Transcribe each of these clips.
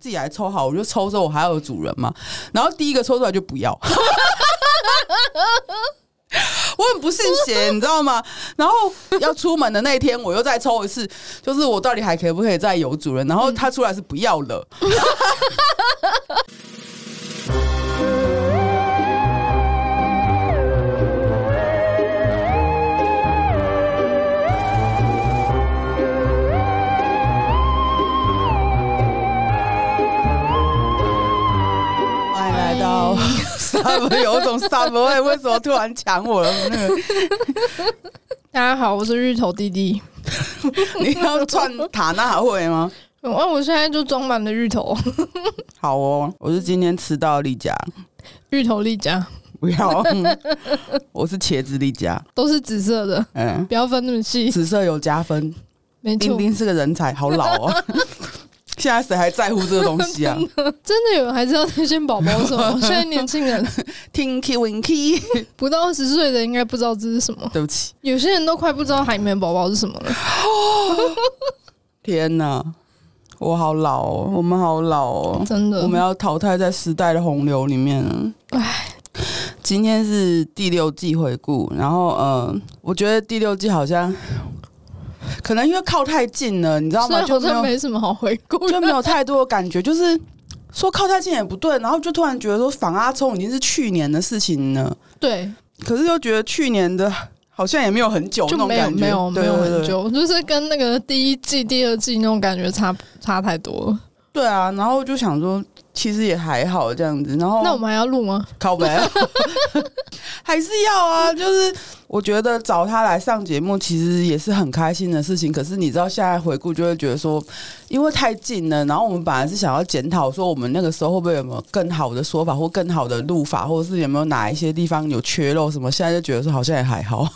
自己来抽好，我就抽之后我还有主人嘛。然后第一个抽出来就不要，我很不信邪，你知道吗？然后要出门的那一天，我又再抽一次，就是我到底还可不可以再有主人？然后他出来是不要了。有一种三不会，为什么突然抢我了？那个，大家好，我是芋头弟弟。你要串塔纳会吗？我我现在就装满了芋头。好哦，我是今天吃到的丽佳，芋头丽佳，不要，我是茄子丽佳，都是紫色的，嗯，不要分那么细，紫色有加分，没错，丁丁是个人才，好老哦。现在谁还在乎这个东西啊？真的有人还知道天线宝宝什么？现在年轻人 Tinky Winky 不到二十岁的应该不知道这是什么。对不起，有些人都快不知道海绵宝宝是什么了。天哪，我好老哦，我们好老哦，真的，我们要淘汰在时代的洪流里面了。唉，今天是第六季回顾，然后呃，我觉得第六季好像。可能因为靠太近了，你知道吗？就没，没什么好回顾，就没有太多的感觉。就是说靠太近也不对，然后就突然觉得说反阿聪已经是去年的事情了。对，可是又觉得去年的好像也没有很久那种感觉，没有没有没有很久，就是跟那个第一季、第二季那种感觉差差太多了。对啊，然后就想说。其实也还好这样子，然后那我们还要录吗？靠北，还是要啊。就是我觉得找他来上节目，其实也是很开心的事情。可是你知道，现在回顾就会觉得说，因为太近了，然后我们本来是想要检讨说，我们那个时候会不会有没有更好的说法，或更好的录法，或者是有没有哪一些地方有缺漏什么？现在就觉得说，好像也还好。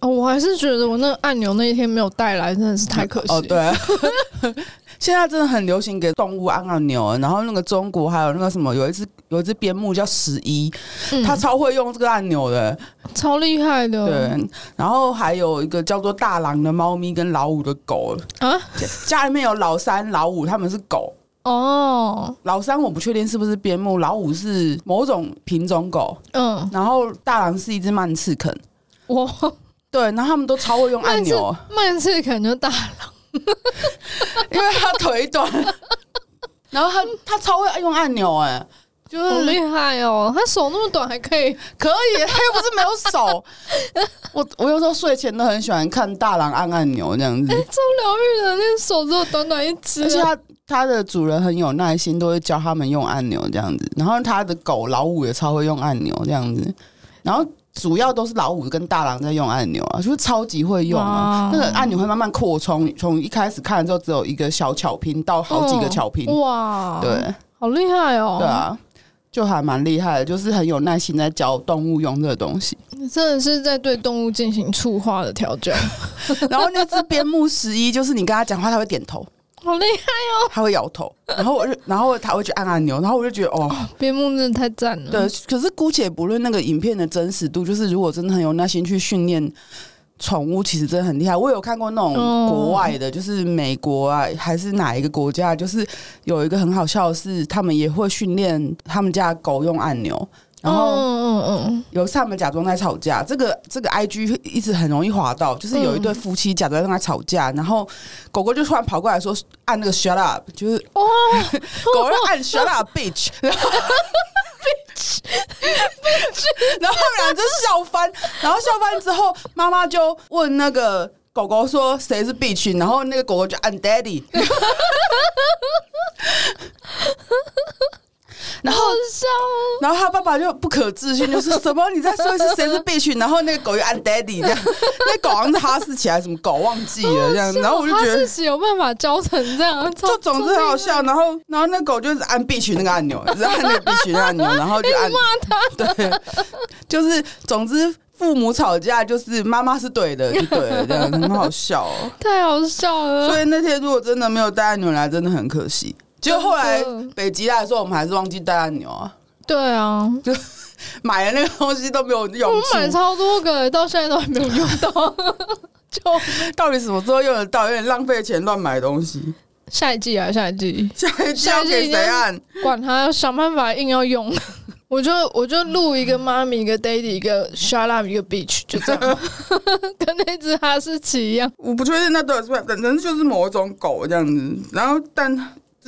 哦，我还是觉得我那个按钮那一天没有带来，真的是太可惜。哦，对。现在真的很流行给动物按按钮，然后那个中国还有那个什么，有一只有一只边牧叫十一，它超会用这个按钮的，超厉害的。对，然后还有一个叫做大狼的猫咪跟老五的狗。啊，家里面有老三、老五，他们是狗。哦。老三我不确定是不是边牧，老五是某种品种狗，嗯，然后大狼是一只曼赤肯，哇，对，然后他们都超会用按钮，曼赤肯就大狼。因为他腿短，然后他他超会用按钮，哎，就是好厉害哦！他手那么短还可以，可以，他又不是没有手。我我有时候睡前都很喜欢看大狼按按钮这样子，超疗愈的。那个手只有短短一只，而且他他的主人很有耐心，都会教他们用按钮这样子。然后他的狗老五也超会用按钮这样子，然后。主要都是老五跟大郎在用按钮啊，就是超级会用啊。那个按钮会慢慢扩充，从一开始看的时候只有一个小巧拼到好几个巧拼，哇，对，好厉害哦。对啊，就还蛮厉害的，就是很有耐心在教动物用这个东西。真的是在对动物进行触化的调教。然后那只边牧十一，就是你跟他讲话，他会点头。好厉害哦！他会摇头，然后我就，然后他会去按按钮，然后我就觉得哦，边牧真的太赞了。对，可是姑且不论那个影片的真实度，就是如果真的很有耐心去训练宠物，其实真的很厉害。我有看过那种国外的，就是美国啊，还是哪一个国家，就是有一个很好笑的是，他们也会训练他们家狗用按钮。然后，嗯嗯嗯，有次他们假装在吵架，这个这个 I G 一直很容易滑到，就是有一对夫妻假装在吵架，然后狗狗就突然跑过来说按那个 shut up，就是哇，狗狗按 shut up bitch，然后 bitch bitch，然后他们俩就笑翻，然后笑翻之后，妈妈就问那个狗狗说谁是 bitch，然后那个狗狗就按 daddy。然后，然后他爸爸就不可置信，就是 什么？你再说一次谁是 bitch？然后那个狗又按 daddy 这样，那狗好像是哈士奇还是什么狗忘记了这样。然后我就觉得哈士奇有办法教成这样，就总之很好笑。然后，然后那狗就是按 bitch 那个按钮，是按那个 bitch 的按钮，然后就按骂他。对，就是总之父母吵架就是妈妈是对的，就对了，这样很好笑哦，太好笑了。所以那天如果真的没有带按钮来，真的很可惜。结果后来北极来的时候，我们还是忘记带按钮啊。对啊，就买了那个东西都没有用。我买超多个，到现在都还没有用到。就到底什么时候用得到？有点浪费钱乱买东西。下一季啊，下一季，下一季要给谁按？管他，想办法硬要用。我就我就录一个妈咪，一个 daddy，一个 shut up，一个 bitch，就这样，跟那只哈士奇一样。我不确定那到底是不是，反正就是某一种狗这样子。然后，但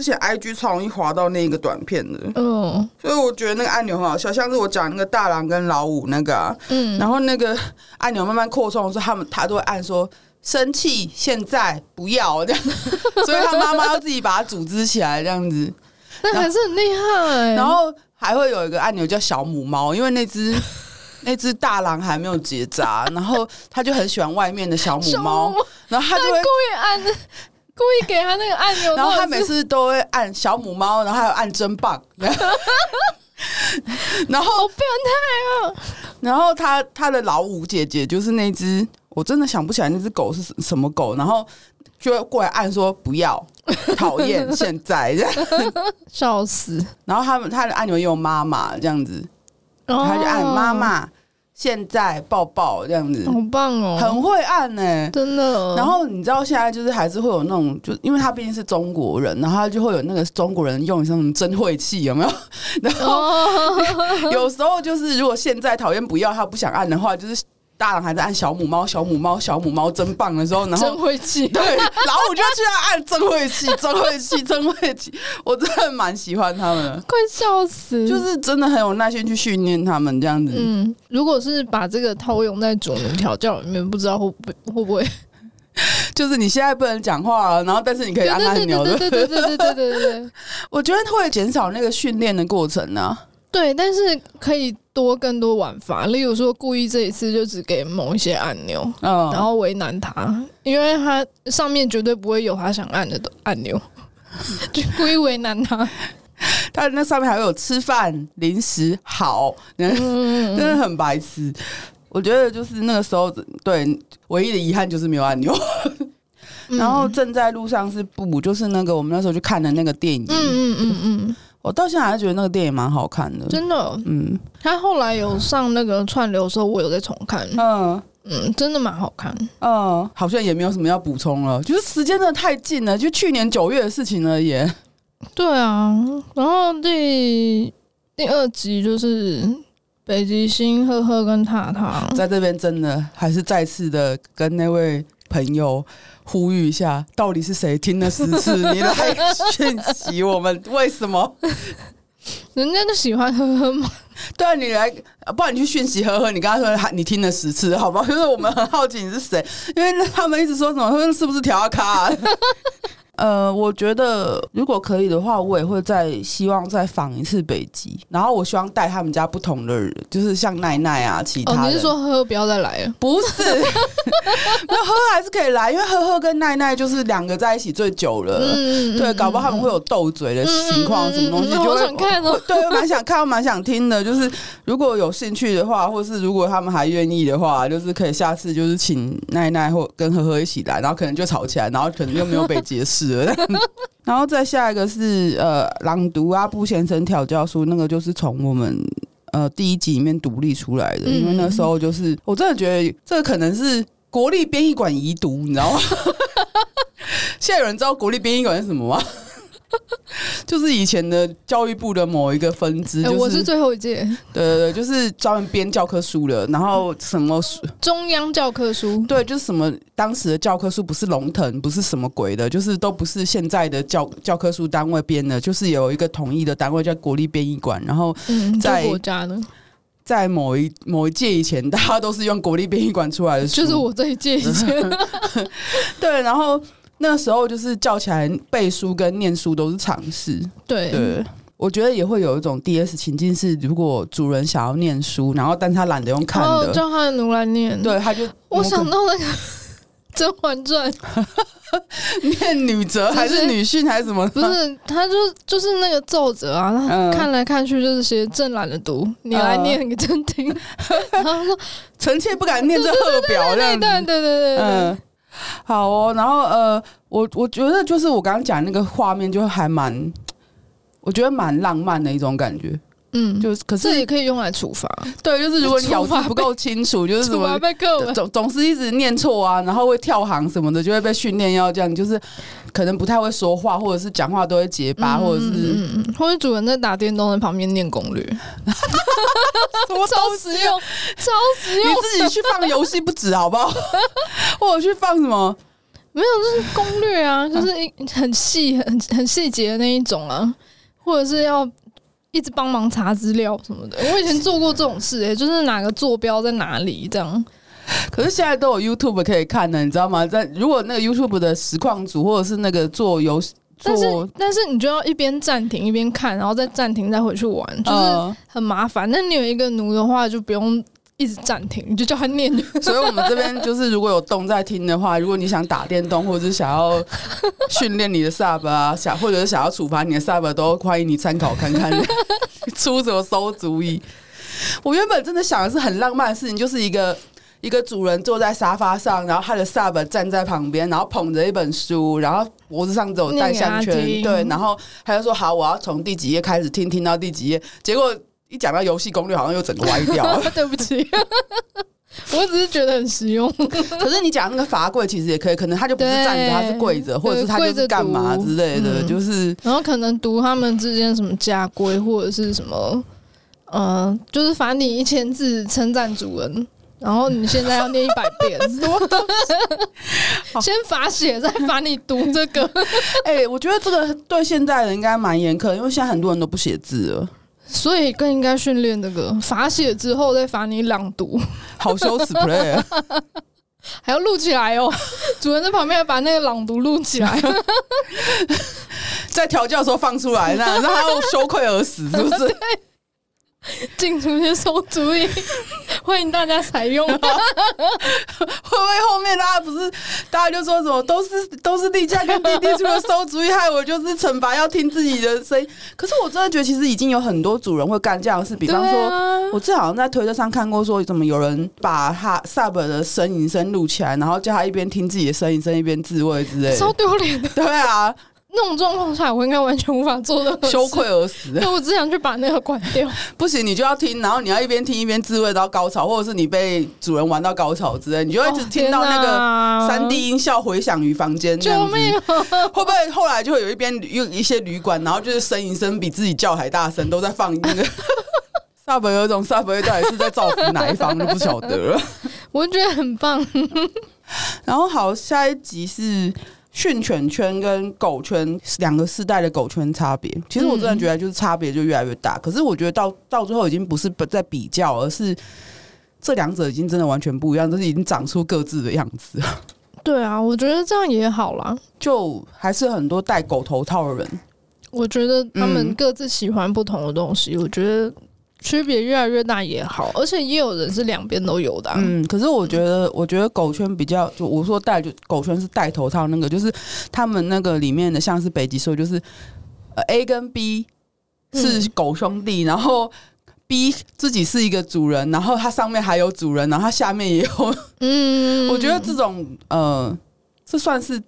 之前 IG 超容易滑到那个短片的，嗯，所以我觉得那个按钮很好笑，像是我讲那个大狼跟老五那个、啊，嗯，然后那个按钮慢慢扩充的时候，他们他都会按说生气，现在不要 这样，所以他妈妈要自己把它组织起来这样子，那还是很厉害。然后。还会有一个按钮叫小母猫，因为那只 那只大狼还没有结扎，然后他就很喜欢外面的小母猫，然后他就会故意按，故意给他那个按钮，然后他每次都会按小母猫，然后还有按真棒，然后变态啊！然后他他的老五姐姐就是那只，我真的想不起来那只狗是什么狗，然后就会过来按说不要。讨厌，现在这样 笑死。然后他们他的按钮也有妈妈这样子，他就按妈妈，现在抱抱这样子，好棒哦，很会按呢、欸，真的。然后你知道现在就是还是会有那种，就因为他毕竟是中国人，然后他就会有那个中国人用什么真晦气有没有？然后 有时候就是如果现在讨厌不要他不想按的话，就是。大人还在按小母猫，小母猫，小母猫真棒的时候，然后真晦气，对，然后我就去按真晦气，真晦气，真晦气，我真的蛮喜欢他们的，快笑死，就是真的很有耐心去训练他们这样子。嗯，如果是把这个套用在主人调教里面，不知道会不会会不会，就是你现在不能讲话了，然后但是你可以按按钮的，对对对对对对对对，我觉得会减少那个训练的过程呢、啊。对，但是可以多更多玩法，例如说故意这一次就只给某一些按钮，嗯，然后为难他，因为他上面绝对不会有他想按的按钮，就故意为难他。他那上面还有吃饭、零食，好，真的很白痴。我觉得就是那个时候，对，唯一的遗憾就是没有按钮。然后正在路上是不，就是那个我们那时候去看的那个电影，嗯嗯嗯嗯。我到现在还是觉得那个电影蛮好看的，真的。嗯，他后来有上那个串流的时候，我有在重看。嗯嗯，真的蛮好看。嗯，好像也没有什么要补充了，就是时间真的太近了，就去年九月的事情而已。对啊，然后第第二集就是北极星赫赫跟塔塔在这边，真的还是再次的跟那位朋友。呼吁一下，到底是谁听了十次？你来讯息我们，为什么？人家就喜欢呵呵嘛。对啊，你来，不然你去讯息呵呵。你刚才说你听了十次，好吧？就是我们很好奇你是谁，因为他们一直说什么，说是不是调咖、啊？呃，我觉得如果可以的话，我也会再希望再访一次北极，然后我希望带他们家不同的人，就是像奈奈啊，其他你是说呵呵不要再来了？不是，那呵呵还是可以来，因为呵呵跟奈奈就是两个在一起最久了。嗯，对，搞不好他们会有斗嘴的情况，什么东西就想看哦。对，我蛮想看，我蛮想听的。就是如果有兴趣的话，或是如果他们还愿意的话，就是可以下次就是请奈奈或跟呵呵一起来，然后可能就吵起来，然后可能又没有北极的事。然后再下一个是呃，朗读阿布先生调教书，那个就是从我们呃第一集里面独立出来的，因为那时候就是我真的觉得这个可能是国立编译馆遗毒，你知道吗？现在有人知道国立编译馆是什么吗？就是以前的教育部的某一个分支，就是，我是最后一届。对对对，就是专门编教科书的。然后什么书？中央教科书。对，就是什么当时的教科书不是龙腾，不是什么鬼的，就是都不是现在的教教科书单位编的，就是有一个统一的单位叫国立编译馆。然后在国家呢，在某一某一届以前，大家都是用国立编译馆出来的书，就是我这一届以前。对，然后。那时候就是叫起来背书跟念书都是常事。对，对，我觉得也会有一种 DS 情境是，如果主人想要念书，然后但他懒得用看的，哦、叫他的奴来念。对，他就我想到那个 《甄嬛传》，念女则还是女训还是什么？不是，他就就是那个奏折啊，他看来看去就是写朕懒得读，你来念给朕听。然后说臣妾不敢念这贺表，这样子。对对对对对，嗯。好哦，然后呃，我我觉得就是我刚刚讲那个画面，就还蛮，我觉得蛮浪漫的一种感觉。嗯，就是可是这也可以用来处罚。对，就是如果你咬字不够清楚，就是什么被总总是一直念错啊，然后会跳行什么的，就会被训练要这样，就是可能不太会说话，或者是讲话都会结巴，或者是嗯嗯，或者主人在打电动在旁边念攻略，超实用，超实用。你自己去放游戏不止好不好？或者去放什么？没有，就是攻略啊，就是一很细、很很细节的那一种啊，或者是要。一直帮忙查资料什么的，我以前做过这种事，欸，就是哪个坐标在哪里这样。可是现在都有 YouTube 可以看的，你知道吗？在如果那个 YouTube 的实况组或者是那个做游戏，但是但是你就要一边暂停一边看，然后再暂停再回去玩，就是很麻烦。那你有一个奴的话，就不用。一直暂停，你就叫他念。所以，我们这边就是，如果有动在听的话，如果你想打电动，或者是想要训练你的 sub 啊，想或者是想要处罚你的 sub，都欢迎你参考看看，出什么馊主意。我原本真的想的是很浪漫的事情，就是一个一个主人坐在沙发上，然后他的 sub 站在旁边，然后捧着一本书，然后脖子上只有戴项圈，对，然后他就说：“好，我要从第几页开始听，听到第几页。”结果。一讲到游戏攻略，好像又整个歪掉了。对不起，我只是觉得很实用。可是你讲那个罚跪其实也可以，可能他就不是站着，他是跪着，或者是他就是干嘛之类的，就是然后可能读他们之间什么家规或者是什么，嗯，就是罚你一千字称赞主人，然后你现在要念一百遍，先罚写，再罚你读这个。哎，我觉得这个对现在人应该蛮严苛，因为现在很多人都不写字了。所以更应该训练这个罚写之后再罚你朗读，好羞耻 play，啊还要录起来哦。主人在旁边把那个朗读录起来，在调教的时候放出来，那让他羞愧而死，是不是？进出去收主意，欢迎大家采用。会不会后面大家不是大家就说什么都是都是地价跟弟弟出了收主意，害我就是惩罚要听自己的声音。可是我真的觉得，其实已经有很多主人会干这样的事。比方说，我之前好像在推特上看过，说怎么有人把他 sub 的呻吟声录起来，然后叫他一边听自己的呻吟声一边自慰之类的，超丢脸的。对啊。那种状况下，我应该完全无法做的，羞愧而死。那我只想去把那个关掉。不行，你就要听，然后你要一边听一边自慰到高潮，或者是你被主人玩到高潮之类，你就会一直听到那个三 D 音效回响于房间。救命！会不会后来就会有一边有一些旅馆，然后就是呻吟声比自己叫还大声，都在放那个 sub 有一种 sub 到底是在造福哪一方，就不晓得了。我觉得很棒。然后好，下一集是。训犬圈跟狗圈两个世代的狗圈差别，其实我真的觉得就是差别就越来越大。可是我觉得到到最后已经不是在比较，而是这两者已经真的完全不一样，就是已经长出各自的样子。对啊，我觉得这样也好啦。就还是很多戴狗头套的人，我觉得他们各自喜欢不同的东西。我觉得。区别越来越大也好，而且也有人是两边都有的、啊。嗯，可是我觉得，嗯、我觉得狗圈比较，就我说戴就狗圈是戴头套那个，就是他们那个里面的，像是北极兽，就是呃 A 跟 B 是狗兄弟，嗯、然后 B 自己是一个主人，然后它上面还有主人，然后它下面也有。嗯，我觉得这种呃，这算是。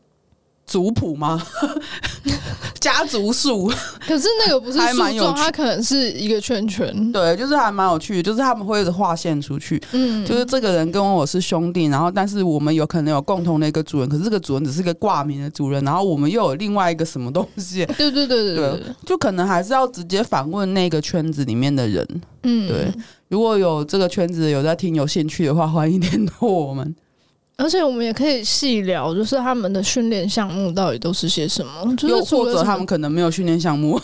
族谱吗？家族树？可是那个不是树状，它可能是一个圈圈。对，就是还蛮有趣的，就是他们会一直画线出去。嗯，就是这个人跟我是兄弟，然后但是我们有可能有共同的一个主人，可是这个主人只是个挂名的主人，然后我们又有另外一个什么东西？对对对对对，对，就可能还是要直接反问那个圈子里面的人。嗯，对，如果有这个圈子有在听有兴趣的话，欢迎联络我们。而且我们也可以细聊，就是他们的训练项目到底都是些什么？就是或者他们可能没有训练项目，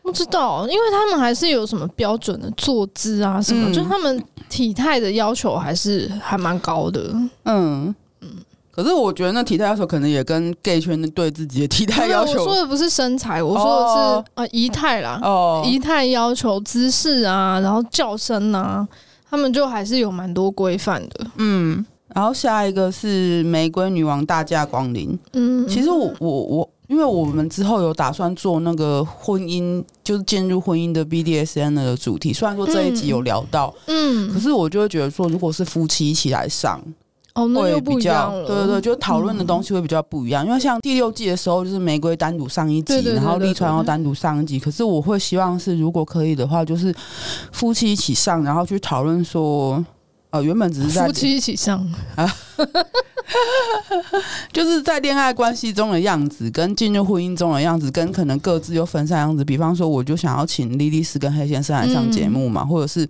不知道，因为他们还是有什么标准的坐姿啊什么，嗯、就他们体态的要求还是还蛮高的。嗯嗯，可是我觉得那体态要求可能也跟 gay 圈对自己的体态要求。我说的不是身材，我说的是、哦、啊仪态啦，哦仪态要求、姿势啊，然后叫声啊，他们就还是有蛮多规范的。嗯。然后下一个是玫瑰女王大驾光临。嗯，其实我我我，因为我们之后有打算做那个婚姻，就是进入婚姻的 BDSN 的主题。虽然说这一集有聊到，嗯，可是我就会觉得说，如果是夫妻一起来上，哦，那又不一样了。对对对，就讨论的东西会比较不一样。嗯、因为像第六季的时候，就是玫瑰单独上一集，对对对对对，然后立川要单独上一集。可是我会希望是，如果可以的话，就是夫妻一起上，然后去讨论说，呃，原本只是在夫妻一起上 啊，就是在恋爱关系中的样子，跟进入婚姻中的样子，跟可能各自又分散样子。比方说，我就想要请莉莉丝跟黑先生来上节目嘛，嗯、或者是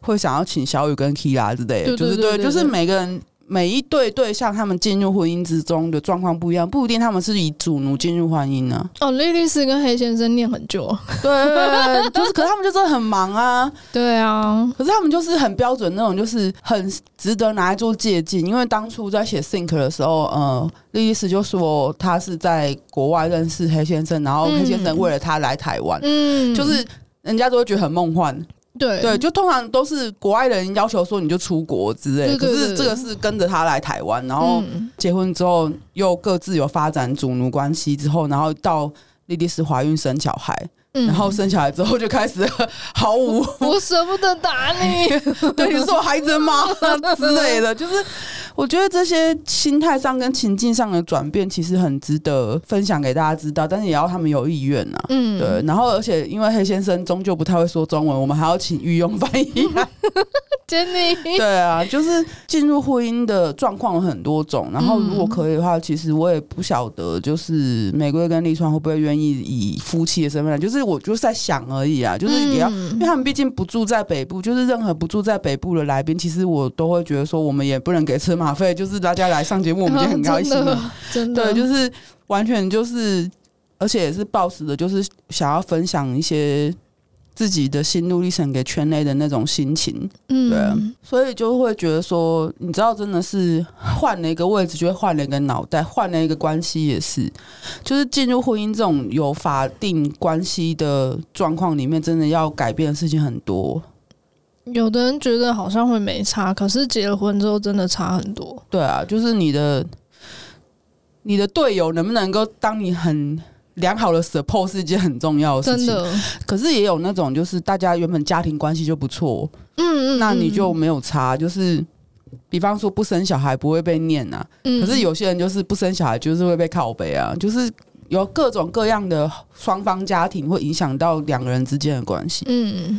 会想要请小雨跟 Kira 之类的，对对对对对，就是对，就是每个人。每一对对象，他们进入婚姻之中的状况不一样，不一定他们是以主奴进入婚姻呢、啊。哦，莉莉丝跟黑先生念很久，对，就是，可是他们就真的很忙啊。对啊，可是他们就是很标准那种，就是很值得拿来做借鉴。因为当初在写 Think 的时候，呃，莉莉丝就说她是在国外认识黑先生，然后黑先生为了她来台湾，嗯，就是人家都会觉得很梦幻。对。对，就通常都是国外人要求说你就出国之类的，可是这个是跟着他来台湾，然后结婚之后又各自有发展主奴关系之后，然后到莉莉丝怀孕生小孩，然后生下来之后就开始 毫无我舍不得打你，对，你是我孩子的妈 之类的，就是。我觉得这些心态上跟情境上的转变，其实很值得分享给大家知道，但是也要他们有意愿呐。嗯，对。然后，而且因为黑先生终究不太会说中文，我们还要请御用翻译。Jenny，对啊，就是进入婚姻的状况有很多种。然后，如果可以的话，其实我也不晓得，就是玫瑰跟丽川会不会愿意以夫妻的身份来。就是我就是在想而已啊，就是也要，因为他们毕竟不住在北部，就是任何不住在北部的来宾，其实我都会觉得说，我们也不能给车马费，就是大家来上节目，我们就很高兴了。真的，对，就是完全就是，而且也是抱持的，就是想要分享一些。自己的心路历程给圈内的那种心情，嗯，对，所以就会觉得说，你知道，真的是换了一个位置，就会换了一个脑袋，换了一个关系也是，就是进入婚姻这种有法定关系的状况里面，真的要改变的事情很多。有的人觉得好像会没差，可是结了婚之后真的差很多。对啊，就是你的你的队友能不能够当你很。良好的 support 是一件很重要的事情，真的。可是也有那种，就是大家原本家庭关系就不错，嗯嗯，那你就没有差。就是比方说不生小孩不会被念啊，嗯，可是有些人就是不生小孩就是会被靠北啊，就是有各种各样的双方家庭会影响到两个人之间的关系，嗯。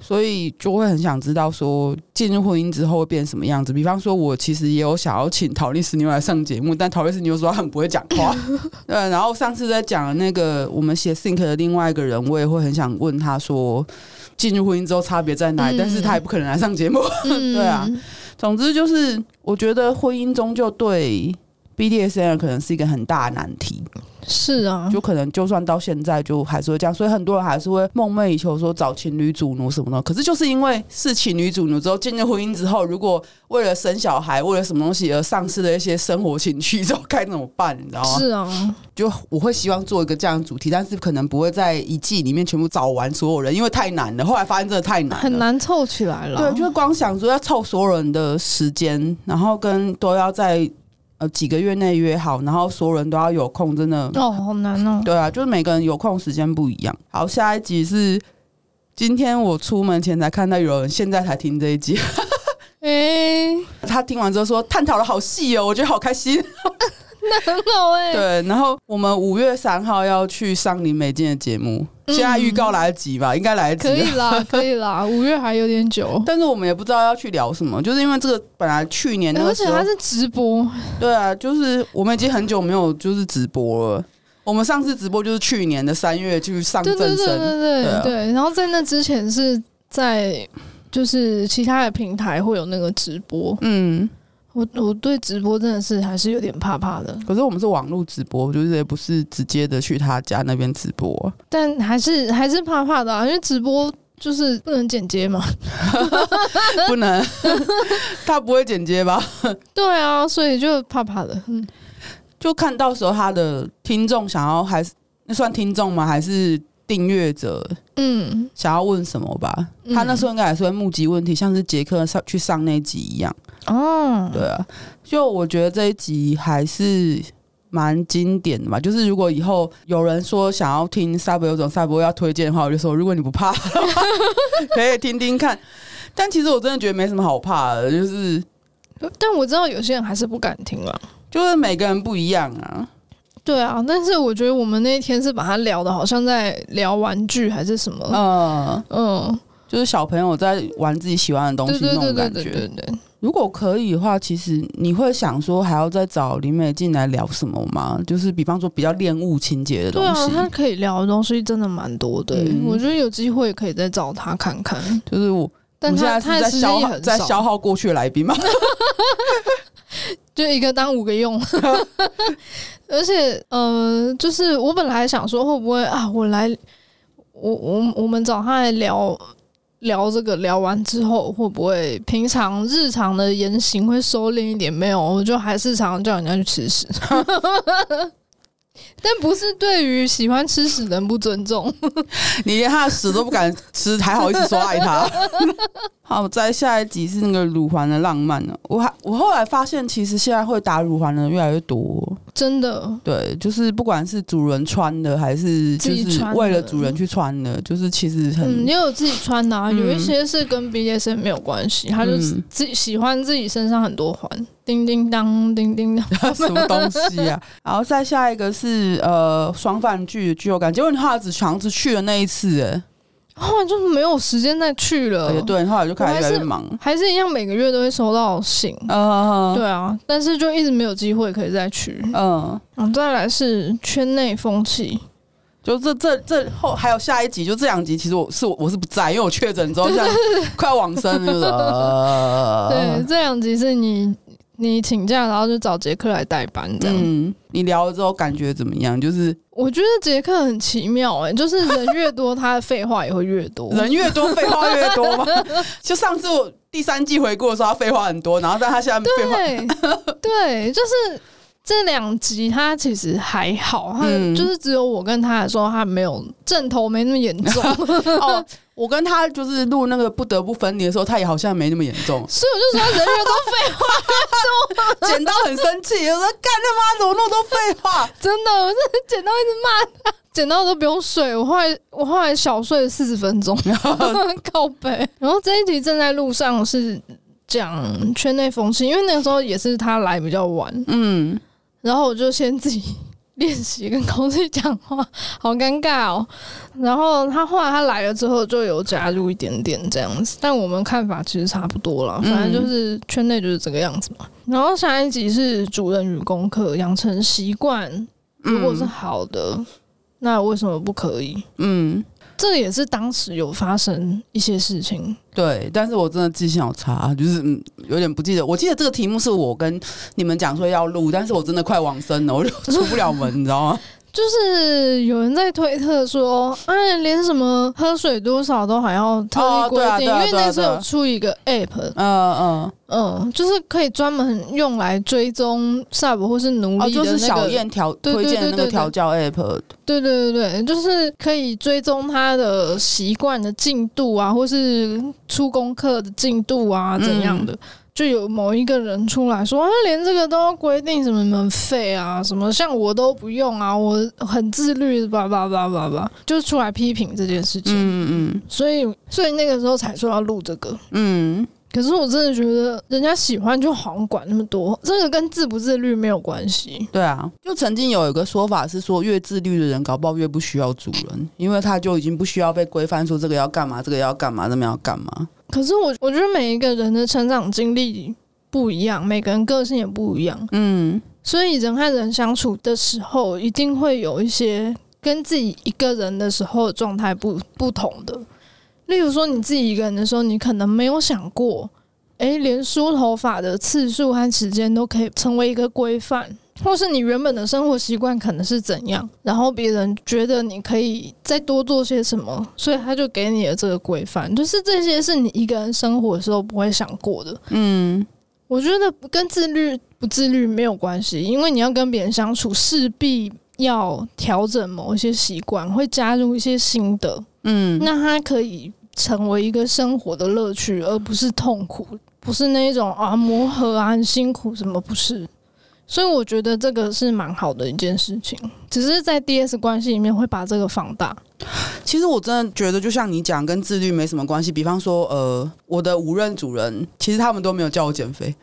所以就会很想知道说，进入婚姻之后会变成什么样子。比方说，我其实也有想要请陶丽斯妞来上节目，但陶丽斯妞说她很不会讲话。对，然后上次在讲那个我们写 Think 的另外一个人，我也会很想问他说，进入婚姻之后差别在哪里？但是他也不可能来上节目。对啊，总之就是我觉得婚姻终究对 BDSM 可能是一个很大的难题。是啊，就可能就算到现在，就还是会这样，所以很多人还是会梦寐以求说找情侣主奴什么的。可是就是因为是情侣主奴之后，进入婚姻之后，如果为了生小孩，为了什么东西而丧失了一些生活情趣，之后该怎么办？你知道吗？是啊，就我会希望做一个这样的主题，但是可能不会在一季里面全部找完所有人，因为太难了。后来发现真的太难了，很难凑起来了。对，就是光想说要凑所有人的时间，然后跟都要在。呃，几个月内约好，然后所有人都要有空，真的哦，好难哦。对啊，就是每个人有空时间不一样。好，下一集是今天我出门前才看到有人现在才听这一集，哎、欸，他听完之后说探讨的好细哦，我觉得好开心。那很好哎、欸。对，然后我们五月三号要去上林美静的节目，现在预告来得及吧？应该来得及。可以啦，可以啦，五月还有点久。但是我们也不知道要去聊什么，就是因为这个本来去年而且它是直播。对啊，就是我们已经很久没有就是直播了。我们上次直播就是去年的三月去上正声，对对对对对，对，啊、对。然后在那之前是在就是其他的平台会有那个直播，嗯。我我对直播真的是还是有点怕怕的。可是我们是网络直播，就是也不是直接的去他家那边直播，啊，但还是还是怕怕的啊，因为直播就是不能剪接嘛，不能，他不会剪接吧？对啊，所以就怕怕的。嗯，就看到时候他的听众想要还是那算听众吗？还是？订阅者，嗯，想要问什么吧？嗯、他那时候应该还是会募集问题，像是杰克上去上那集一样。哦，对啊，就我觉得这一集还是蛮经典的嘛。就是如果以后有人说想要听赛博有种赛博要推荐的话，我就说，如果你不怕，可以听听看。但其实我真的觉得没什么好怕的，就是但我知道有些人还是不敢听了，就是每个人不一样啊。对啊，但是我觉得我们那一天是把它聊的，好像在聊玩具还是什么。嗯嗯，就是小朋友在玩自己喜欢的东西那种感觉。对。如果可以的话，其实你会想说还要再找林美静来聊什么吗？就是比方说比较恋物情节的东西。对啊，他可以聊的东西真的蛮多的。嗯、我觉得有机会可以再找他看看。就是我，但他现在是在消耗，在消耗过去的来宾吗？就一个当五个用。而且，呃，就是我本来想说会不会啊，我来，我我我们找他来聊。聊这个聊完之后，会不会平常日常的言行会收敛一点？没有，我就还是常常叫人家去吃屎。但不是对于喜欢吃屎的人不尊重，你连他的屎都不敢吃，还好意思说爱他？好，再下一集是那个乳环的浪漫呢。我还我后来发现，其实现在会打乳环的人越来越多，真的。对，就是不管是主人穿的，还是就是为了主人去穿的，的就是其实很，嗯，也有自己穿的啊。有一些是跟 BDSM 没有关系，他就自己喜欢自己身上很多环。叮叮当，叮叮当，什么东西啊？然后再下一个是呃双饭剧的剧有感，结果你后来只强制去了那一次，哎，后来就没有时间再去了。对，对，后来就开始越来越忙，还是一样每个月都会收到信。嗯，对啊，但是就一直没有机会可以再去。嗯，然后再来是圈内风气。就这这这后还有下一集，就这两集，其实我是我是不在，因为我确诊之后现在快往生了。对，这两集是你。你请假，然后就找杰克来代班，这样。嗯，你聊了之后感觉怎么样？就是我觉得杰克很奇妙，哎，就是人越多，他的废话也会越多。人越多，废话越多吗？就上次我第三季回顾的时候，他废话很多，然后但他现在废话对，对，就是这两集他其实还好，他就是只有我跟他的时候，他没有阵头没那么严重 哦。我跟他就是录那个不得不分离的时候，他也好像没那么严重，所以我就说人越多废话越多，剪刀很生气，我说干他妈怎么那么多废话？真的，我是剪刀一直骂他，剪刀都不用睡，我后来我后来小睡了四十分钟，告白。然后这一集正在路上是讲圈内风气，因为那个时候也是他来比较晚，嗯，然后我就先自己。练习跟空气讲话，好尴尬哦。然后他后来他来了之后，就有加入一点点这样子，但我们看法其实差不多了。反正就是圈内就是这个样子嘛。然后下一集是主人与功课，养成习惯，如果是好的，那为什么不可以？嗯。这也是当时有发生一些事情，对，但是我真的记性好差，就是嗯，有点不记得。我记得这个题目是我跟你们讲说要录，但是我真的快往生了，我就出不了门，你知道吗？就是有人在推特说，哎，连什么喝水多少都还要特意规定，因为那时候有出一个 app，嗯嗯。嗯，就是可以专门用来追踪 sub 或是奴隶的那个，就是小燕调推荐的那个调教 app，对对对对，就是可以追踪他的习惯的进度啊，或是出功课的进度啊，怎样的。就有某一个人出来说，啊连这个都要规定什么什么费啊，什么像我都不用啊，我很自律，叭叭叭叭叭，就出来批评这件事情。嗯嗯，所以所以那个时候才说要录这个。嗯，可是我真的觉得人家喜欢就好像管那么多，这个跟自不自律没有关系。对啊，就曾经有一个说法是说，越自律的人搞不好越不需要主人，因为他就已经不需要被规范说这个要干嘛，这个要干嘛，那么要干嘛。可是我我觉得每一个人的成长经历不一样，每个人个性也不一样，嗯，所以人和人相处的时候，一定会有一些跟自己一个人的时候状态不不同的。例如说，你自己一个人的时候，你可能没有想过，诶，连梳头发的次数和时间都可以成为一个规范。或是你原本的生活习惯可能是怎样，然后别人觉得你可以再多做些什么，所以他就给你了这个规范。就是这些是你一个人生活的时候不会想过的。嗯，我觉得跟自律不自律没有关系，因为你要跟别人相处，势必要调整某一些习惯，会加入一些新的。嗯，那它可以成为一个生活的乐趣，而不是痛苦，不是那种啊磨合啊很辛苦什么不是。所以我觉得这个是蛮好的一件事情，只是在 DS 关系里面会把这个放大。其实我真的觉得，就像你讲，跟自律没什么关系。比方说，呃，我的五任主人，其实他们都没有叫我减肥。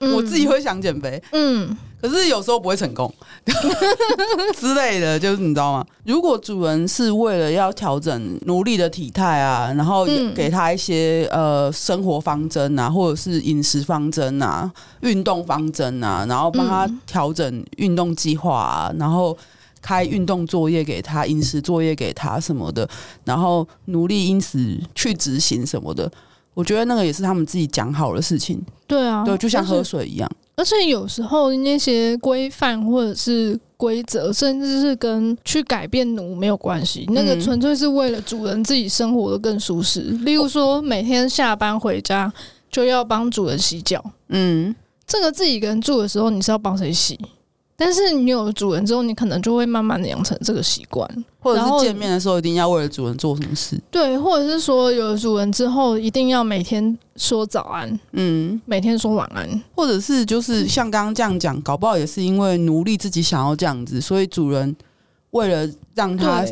嗯、我自己会想减肥，嗯，可是有时候不会成功。之类的，就是你知道吗？如果主人是为了要调整奴隶的体态啊，然后给他一些呃生活方针啊，或者是饮食方针啊、运动方针啊，然后帮他调整运动计划啊，然后开运动作业给他、饮食作业给他什么的，然后奴隶因此去执行什么的。我觉得那个也是他们自己讲好的事情。对啊，对，就像喝水一样。而且，有时候那些规范或者是规则，甚至是跟去改变奴没有关系，那个纯粹是为了主人自己生活的更舒适。例如说，每天下班回家就要帮主人洗脚。嗯，这个自己一个人住的时候，你是要帮谁洗？但是你有了主人之后，你可能就会慢慢的养成这个习惯，或者是见面的时候一定要为了主人做什么事。对，或者是说有了主人之后，一定要每天说早安，嗯，每天说晚安，或者是就是像刚刚这样讲，搞不好也是因为奴隶自己想要这样子，所以主人为了让他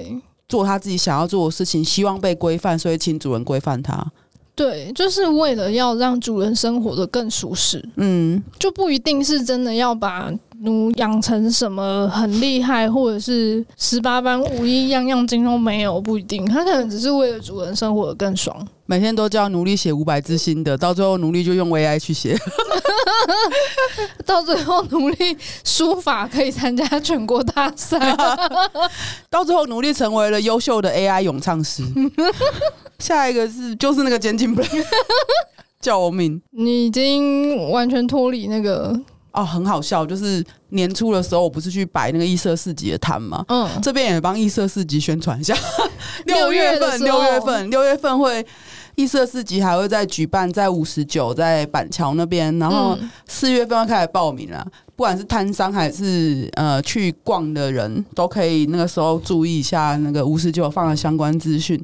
做他自己想要做的事情，希望被规范，所以请主人规范他。对，就是为了要让主人生活的更舒适。嗯，就不一定是真的要把奴养成什么很厉害，或者是十八般武艺样样精通没有，不一定。他可能只是为了主人生活得更爽。每天都叫奴隶写五百字心得，到最后奴隶就用 AI 去写，到最后奴隶书法可以参加全国大赛，到最后奴隶成为了优秀的 AI 咏唱师。下一个是就是那个监禁 play，救命！你已经完全脱离那个哦，很好笑。就是年初的时候，我不是去摆那个异色市集的摊嘛？嗯，这边也帮异色市集宣传一下。六月份，六月份，六月份会异色市集还会再举办在五十九，在板桥那边。然后四月份要开始报名了，不管是摊商还是呃去逛的人都可以那个时候注意一下那个五十九放的相关资讯。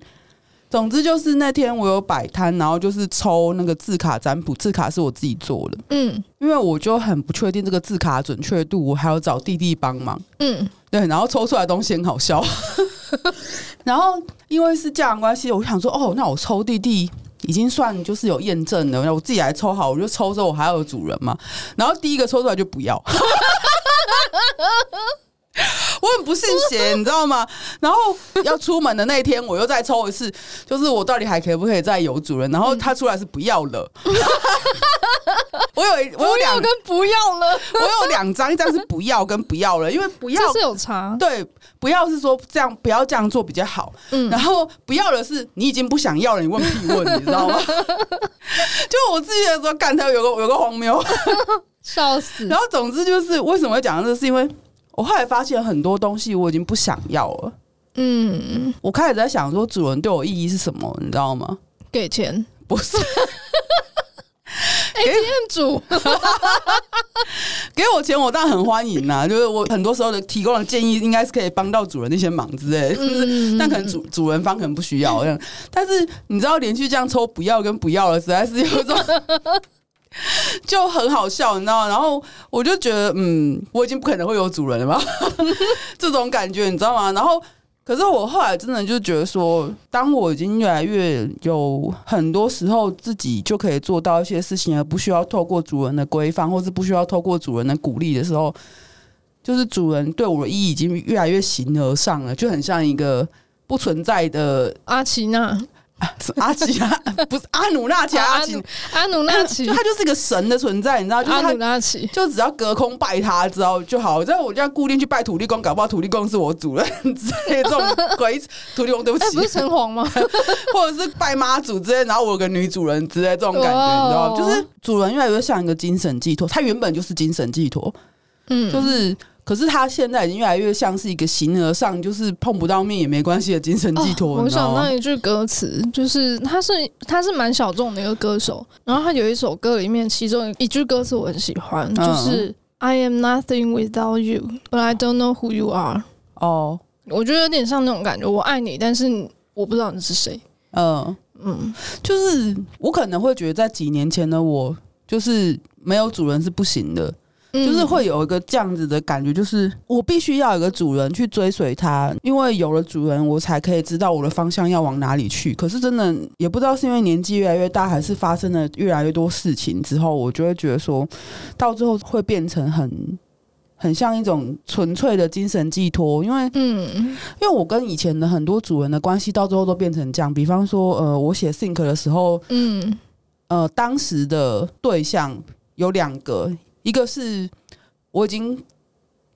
总之就是那天我有摆摊，然后就是抽那个字卡占卜，字卡是我自己做的。嗯，因为我就很不确定这个字卡准确度，我还要找弟弟帮忙。嗯，对，然后抽出来的东西很好笑。然后因为是这样关系，我想说，哦，那我抽弟弟已经算就是有验证了，我自己来抽好，我就抽之后我还要有主人嘛。然后第一个抽出来就不要。我很不信邪，你知道吗？然后要出门的那一天，我又再抽一次，就是我到底还可不可以再有主人？然后他出来是不要了。我有我有两跟不要了，我有两张，一张是不要跟不要了，因为不要是有差。对，不要是说这样，不要这样做比较好。嗯，然后不要的是你已经不想要了，你问屁问，你知道吗？就我自己的时候，干他有个有个荒谬，笑死。然后总之就是为什么会讲这个，是因为。我后来发现很多东西我已经不想要了。嗯，我开始在想说，主人对我意义是什么？你知道吗？给钱？不是。哎，店主 给我钱，我当然很欢迎呐。就是我很多时候的提供的建议，应该是可以帮到主人那些忙之类。嗯，但可能主主人方可能不需要这样。但是你知道，连续这样抽不要跟不要了，实在是有一种。就很好笑，你知道？然后我就觉得，嗯，我已经不可能会有主人了吧？这种感觉，你知道吗？然后，可是我后来真的就觉得说，当我已经越来越有很多时候自己就可以做到一些事情，而不需要透过主人的规范，或是不需要透过主人的鼓励的时候，就是主人对我的意义已经越来越形而上了，就很像一个不存在的阿奇娜。阿奇啊，不是阿努纳奇，阿奇，阿努纳奇，就他就是一个神的存在，你知道？就是阿努纳奇，就只要隔空拜他，知道就好。在我家固定去拜土地公，搞不好土地公是我主人之类这种鬼土地公，对不起，不是城隍吗？或者是拜妈祖之类，然后我有个女主人之类这种感觉，你知道？就是主人越来越像一个精神寄托，他原本就是精神寄托，嗯，就是。可是他现在已经越来越像是一个形而上，就是碰不到面也没关系的精神寄托。我想到一句歌词，就是他是他是蛮小众的一个歌手，然后他有一首歌里面，其中一句歌词我很喜欢，就是 “I am nothing without you, but I don't know who you are。”哦，我觉得有点像那种感觉，我爱你，但是我不知道你是谁。嗯嗯，就是我可能会觉得，在几年前的我，就是没有主人是不行的。就是会有一个这样子的感觉，就是我必须要有一个主人去追随他，因为有了主人，我才可以知道我的方向要往哪里去。可是真的也不知道是因为年纪越来越大，还是发生了越来越多事情之后，我就会觉得说到最后会变成很很像一种纯粹的精神寄托。因为嗯，因为我跟以前的很多主人的关系到最后都变成这样。比方说，呃，我写 Think 的时候，嗯，呃，当时的对象有两个。一个是我已经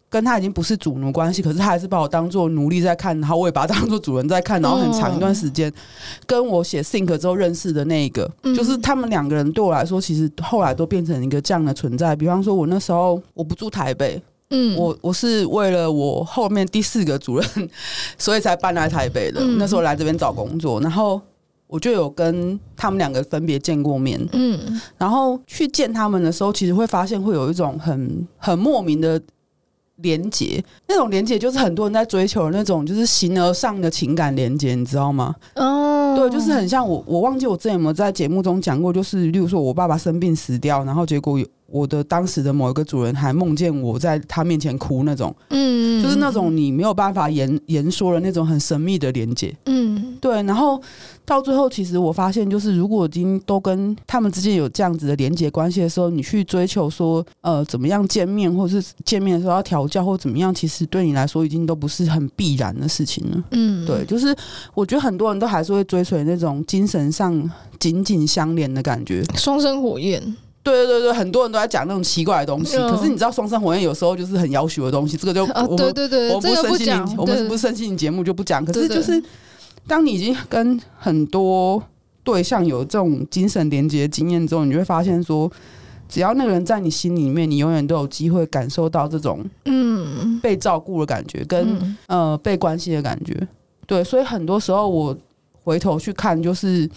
跟他已经不是主奴关系，可是他还是把我当做奴隶在看，然后我也把他当做主人在看，然后很长一段时间跟我写 think 之后认识的那一个，就是他们两个人对我来说，其实后来都变成一个这样的存在。比方说，我那时候我不住台北，嗯，我我是为了我后面第四个主任，所以才搬来台北的。那时候来这边找工作，然后。我就有跟他们两个分别见过面，嗯，然后去见他们的时候，其实会发现会有一种很很莫名的连结，那种连结就是很多人在追求的那种，就是形而上的情感连结，你知道吗？哦，对，就是很像我，我忘记我之前有没有在节目中讲过，就是例如说我爸爸生病死掉，然后结果有。我的当时的某一个主人还梦见我在他面前哭，那种，嗯，就是那种你没有办法言言说的那种很神秘的连接，嗯，对。然后到最后，其实我发现，就是如果已经都跟他们之间有这样子的连接关系的时候，你去追求说，呃，怎么样见面，或者是见面的时候要调教或怎么样，其实对你来说已经都不是很必然的事情了。嗯，对，就是我觉得很多人都还是会追随那种精神上紧紧相连的感觉，双生火焰。对对对对，很多人都在讲那种奇怪的东西，可是你知道双生火焰有时候就是很要求的东西，这个就我们对对对，我们不是身心灵，我们不是身心灵节目就不讲。可是就是当你已经跟很多对象有这种精神连接经验之后，你就会发现说，只要那个人在你心里面，你永远都有机会感受到这种嗯被照顾的感觉，跟呃被关心的感觉。对，所以很多时候我回头去看，就是。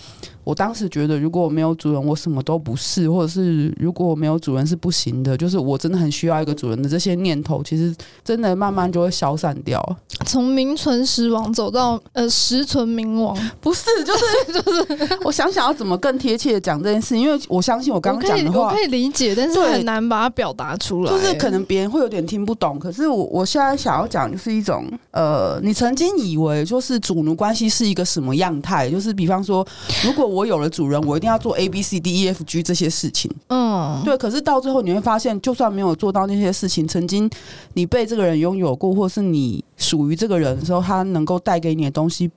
我当时觉得，如果我没有主人，我什么都不是；或者是如果我没有主人是不行的。就是我真的很需要一个主人的这些念头，其实真的慢慢就会消散掉。从名存实亡走到呃实存名亡，不是，就是 就是，我想想要怎么更贴切的讲这件事，因为我相信我刚刚讲的话我可以理解，但是很难把它表达出来。就是可能别人会有点听不懂，可是我我现在想要讲就是一种呃，你曾经以为就是主奴关系是一个什么样态？就是比方说，如果我我有了主人，我一定要做 A B C D E F G 这些事情。嗯，对。可是到最后你会发现，就算没有做到那些事情，曾经你被这个人拥有过，或是你属于这个人的时候，他能够带给你的东西，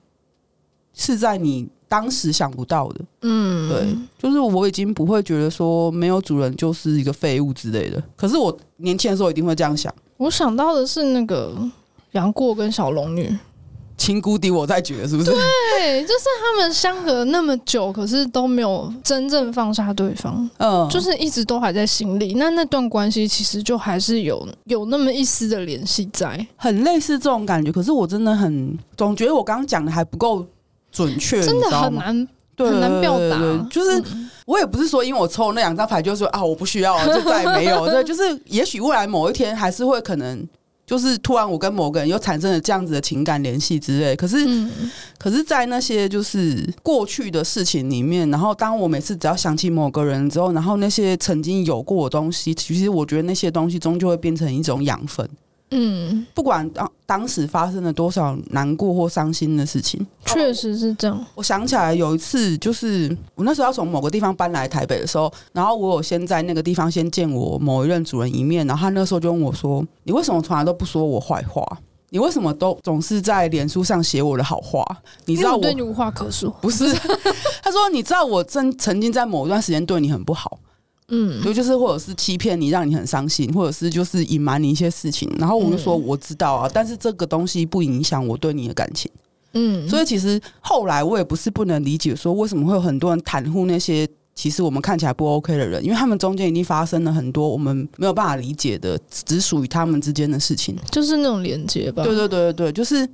是在你当时想不到的。嗯，对。就是我已经不会觉得说没有主人就是一个废物之类的。可是我年轻的时候一定会这样想。我想到的是那个杨过跟小龙女。情谷底我在觉，是不是？对，就是他们相隔那么久，可是都没有真正放下对方，嗯，就是一直都还在心里。那那段关系其实就还是有有那么一丝的联系在，很类似这种感觉。可是我真的很总觉得我刚刚讲的还不够准确，真的很难，对很难表达。就是、嗯、我也不是说因为我抽那两张牌就说啊我不需要了，就再也没有。对，就是也许未来某一天还是会可能。就是突然，我跟某个人又产生了这样子的情感联系之类。可是，嗯、可是在那些就是过去的事情里面，然后当我每次只要想起某个人之后，然后那些曾经有过的东西，其实我觉得那些东西终究会变成一种养分。嗯，不管当当时发生了多少难过或伤心的事情，确实是这样。我想起来有一次，就是我那时候要从某个地方搬来台北的时候，然后我有先在那个地方先见我某一任主人一面，然后他那时候就问我说：“你为什么从来都不说我坏话？你为什么都总是在脸书上写我的好话？你知道我，我对你无话可说？不是？他说你知道我曾曾经在某一段时间对你很不好。”嗯，就就是或者是欺骗你，让你很伤心，或者是就是隐瞒你一些事情，然后我就说我知道啊，但是这个东西不影响我对你的感情。嗯，所以其实后来我也不是不能理解，说为什么会有很多人袒护那些其实我们看起来不 OK 的人，因为他们中间已经发生了很多我们没有办法理解的，只属于他们之间的事情，就是那种连接吧。对对对对对，就是。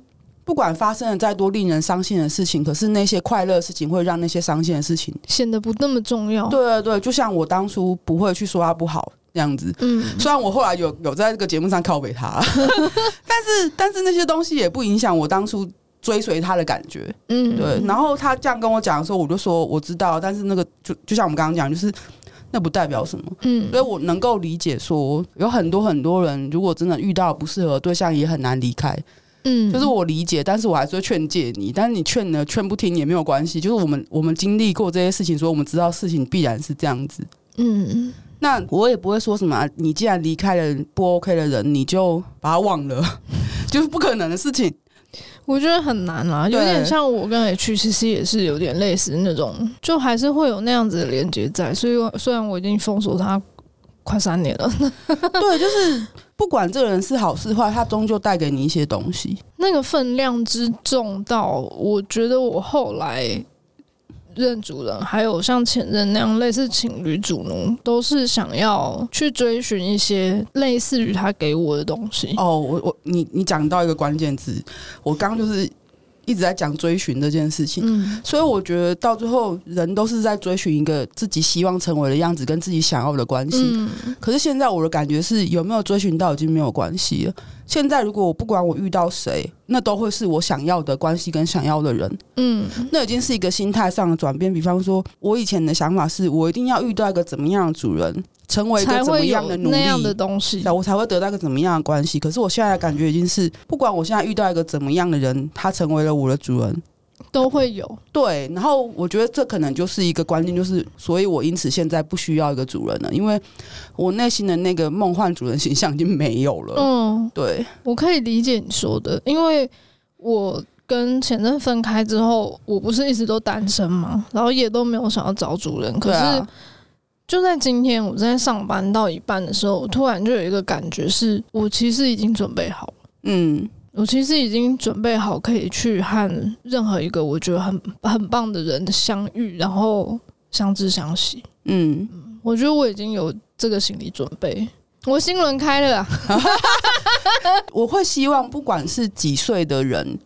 不管发生了再多令人伤心的事情，可是那些快乐的事情会让那些伤心的事情显得不那么重要。对对对，就像我当初不会去说他不好这样子。嗯，虽然我后来有有在这个节目上拷贝他，但是但是那些东西也不影响我当初追随他的感觉。嗯，对。然后他这样跟我讲的时候，我就说我知道，但是那个就就像我们刚刚讲，就是那不代表什么。嗯，所以我能够理解说，有很多很多人如果真的遇到不适合的对象，也很难离开。嗯，就是我理解，但是我还是会劝诫你。但是你劝呢，劝不听也没有关系。就是我们我们经历过这些事情，所以我们知道事情必然是这样子。嗯，那我也不会说什么，你既然离开了不 OK 的人，你就把他忘了，就是不可能的事情。我觉得很难啊，有点像我跟 H，其实也是有点类似那种，就还是会有那样子的连接在。所以虽然我已经封锁他快三年了，对，就是不管这个人是好是坏，他终究带给你一些东西。那个分量之重到，我觉得我后来。认主人，还有像前任那样类似情侣主奴，都是想要去追寻一些类似于他给我的东西。哦，我我你你讲到一个关键字，我刚就是一直在讲追寻这件事情。嗯，所以我觉得到最后，人都是在追寻一个自己希望成为的样子，跟自己想要的关系。嗯，可是现在我的感觉是，有没有追寻到已经没有关系了。现在如果我不管我遇到谁，那都会是我想要的关系跟想要的人。嗯，那已经是一个心态上的转变。比方说，我以前的想法是我一定要遇到一个怎么样的主人，成为一个怎么样的奴隶，那样的东西，我才会得到一个怎么样的关系。可是我现在的感觉已经是，不管我现在遇到一个怎么样的人，他成为了我的主人。都会有对，然后我觉得这可能就是一个关键，就是所以我因此现在不需要一个主人了，因为我内心的那个梦幻主人形象已经没有了。嗯，对，我可以理解你说的，因为我跟前任分开之后，我不是一直都单身嘛，然后也都没有想要找主人，可是就在今天我在上班到一半的时候，我突然就有一个感觉，是我其实已经准备好了。嗯。我其实已经准备好可以去和任何一个我觉得很很棒的人相遇，然后相知相惜。嗯，我觉得我已经有这个心理准备，我心轮开了啊。我会希望不管是几岁的人，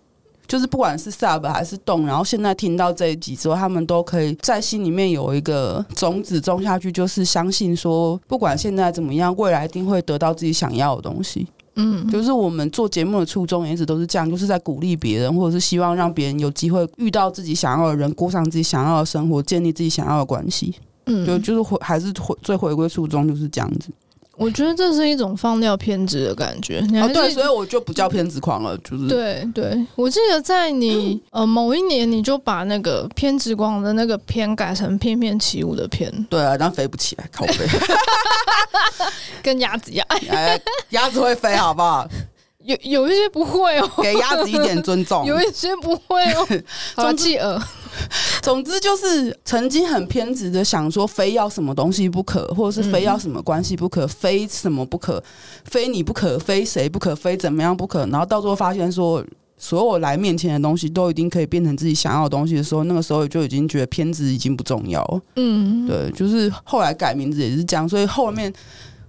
就是不管是 Sub 还是动，然后现在听到这一集之后，他们都可以在心里面有一个种子种下去，就是相信说，不管现在怎么样，未来一定会得到自己想要的东西。嗯，就是我们做节目的初衷也一直都是这样，就是在鼓励别人，或者是希望让别人有机会遇到自己想要的人，过上自己想要的生活，建立自己想要的关系。嗯，就就是回还是回最回归初衷就是这样子。我觉得这是一种放掉偏执的感觉。哦，对，所以我就不叫偏执狂了。就是对对，我记得在你 呃某一年，你就把那个偏执狂的那个偏改成翩翩起舞的翩。对啊，但飞不起来，靠飞 跟鸭子一样。哎，鸭子会飞，好不好？有有一些不会哦，给鸭子一点尊重。有一些不会哦，好企鹅。总之就是曾经很偏执的想说，非要什么东西不可，或者是非要什么关系不可，非什么不可，非你不可，非谁不可，非怎么样不可。然后到最后发现说，所有来面前的东西都已经可以变成自己想要的东西的时候，那个时候就已经觉得偏执已经不重要。嗯，对，就是后来改名字也是这样。所以后面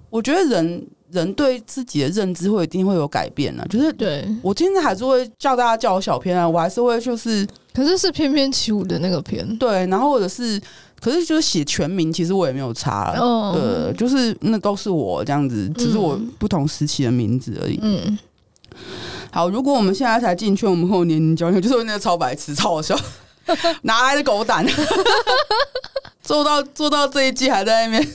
我觉得人。人对自己的认知会一定会有改变啊，就是对。我今天还是会叫大家叫我小偏啊，我还是会就是，可是是翩翩起舞的那个片，对，然后或者是，可是就是写全名，其实我也没有差了，哦，对，就是那都是我这样子，只是我不同时期的名字而已。嗯，好，如果我们现在才进圈，我们会有年龄焦虑，就是那个超白痴、超好笑，哪来的狗胆，做到做到这一季还在那边。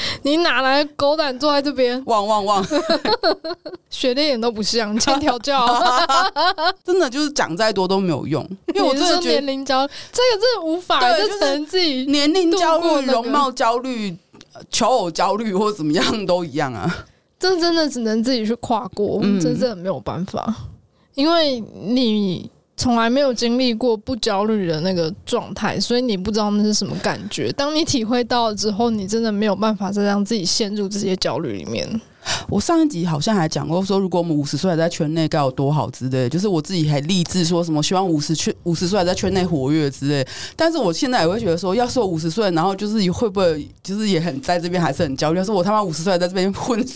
你哪来狗胆坐在这边？汪汪汪！学的一点都不像，欠调教。真的就是讲再多都没有用，因为我真的觉得年龄焦虑，这个真的无法，对，就只能自己年龄焦虑、容貌焦虑、求偶焦虑或者怎么样都一样啊。这真的只能自己去跨过，嗯、真的没有办法，因为你。从来没有经历过不焦虑的那个状态，所以你不知道那是什么感觉。当你体会到了之后，你真的没有办法再让自己陷入这些焦虑里面。我上一集好像还讲过，说如果我们五十岁还在圈内该有多好之类，就是我自己还立志说什么希望五十圈五十岁还在圈内活跃之类。但是我现在也会觉得说，要是我五十岁，然后就是会不会就是也很在这边还是很焦虑？要是我他妈五十岁还在这边混。